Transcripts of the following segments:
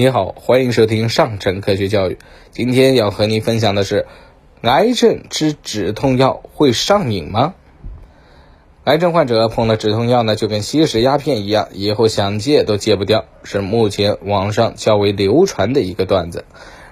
你好，欢迎收听上城科学教育。今天要和您分享的是，癌症吃止痛药会上瘾吗？癌症患者碰了止痛药呢，就跟吸食鸦片一样，以后想戒都戒不掉，是目前网上较为流传的一个段子。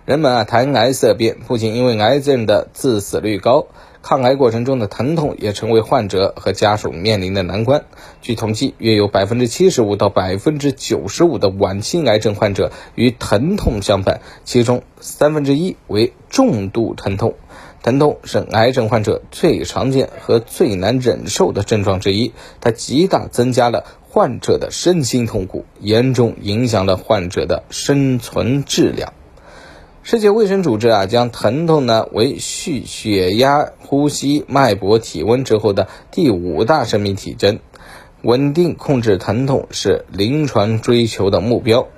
人们啊谈癌色变，不仅因为癌症的致死率高。抗癌过程中的疼痛也成为患者和家属面临的难关。据统计，约有百分之七十五到百分之九十五的晚期癌症患者与疼痛相伴，其中三分之一为重度疼痛。疼痛是癌症患者最常见和最难忍受的症状之一，它极大增加了患者的身心痛苦，严重影响了患者的生存质量。世界卫生组织啊，将疼痛呢为续血压、呼吸、脉搏、体温之后的第五大生命体征。稳定控制疼痛是临床追求的目标。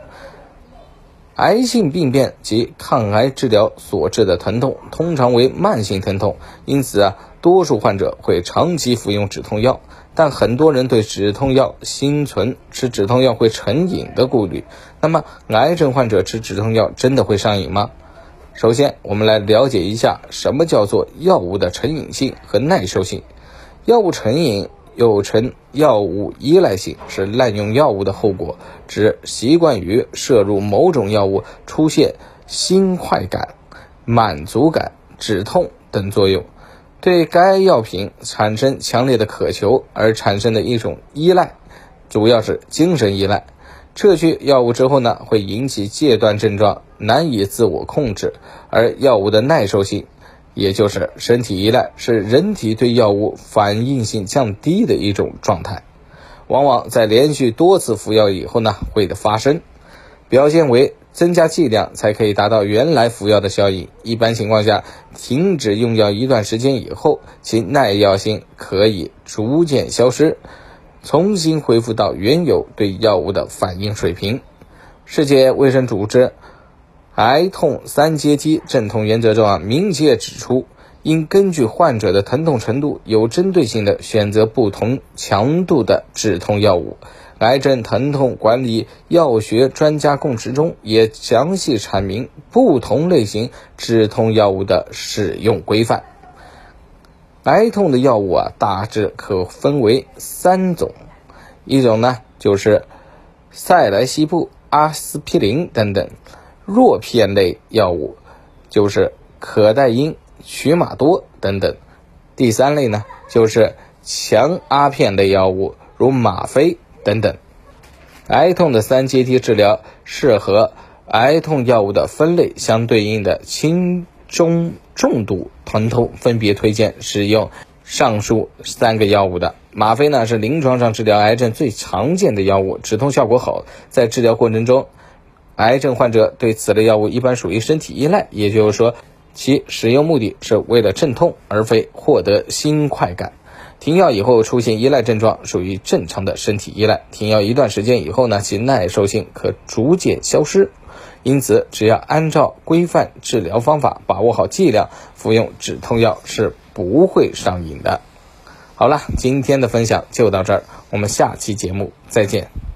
癌性病变及抗癌治疗所致的疼痛通常为慢性疼痛，因此啊，多数患者会长期服用止痛药。但很多人对止痛药心存吃止痛药会成瘾的顾虑。那么，癌症患者吃止痛药真的会上瘾吗？首先，我们来了解一下什么叫做药物的成瘾性和耐受性。药物成瘾又称药物依赖性，是滥用药物的后果，指习惯于摄入某种药物出现心快感、满足感、止痛等作用。对该药品产生强烈的渴求而产生的一种依赖，主要是精神依赖。撤去药物之后呢，会引起戒断症状，难以自我控制。而药物的耐受性，也就是身体依赖，是人体对药物反应性降低的一种状态，往往在连续多次服药以后呢，会的发生，表现为。增加剂量才可以达到原来服药的效应。一般情况下，停止用药一段时间以后，其耐药性可以逐渐消失，重新恢复到原有对药物的反应水平。世界卫生组织癌痛三阶梯镇痛原则中啊，明确指出，应根据患者的疼痛程度，有针对性的选择不同强度的止痛药物。癌症疼痛管理药学专家共识中也详细阐明不同类型止痛药物的使用规范。癌痛的药物啊，大致可分为三种，一种呢就是塞来昔布、阿司匹林等等弱片类药物，就是可待因、曲马多等等；第三类呢就是强阿片类药物，如吗啡。等等，癌痛的三阶梯治疗适合癌痛药物的分类相对应的轻、中、重度疼痛，分别推荐使用上述三个药物的。吗啡呢是临床上治疗癌症最常见的药物，止痛效果好。在治疗过程中，癌症患者对此类药物一般属于身体依赖，也就是说，其使用目的是为了镇痛，而非获得新快感。停药以后出现依赖症状，属于正常的身体依赖。停药一段时间以后呢，其耐受性可逐渐消失。因此，只要按照规范治疗方法，把握好剂量，服用止痛药是不会上瘾的。好了，今天的分享就到这儿，我们下期节目再见。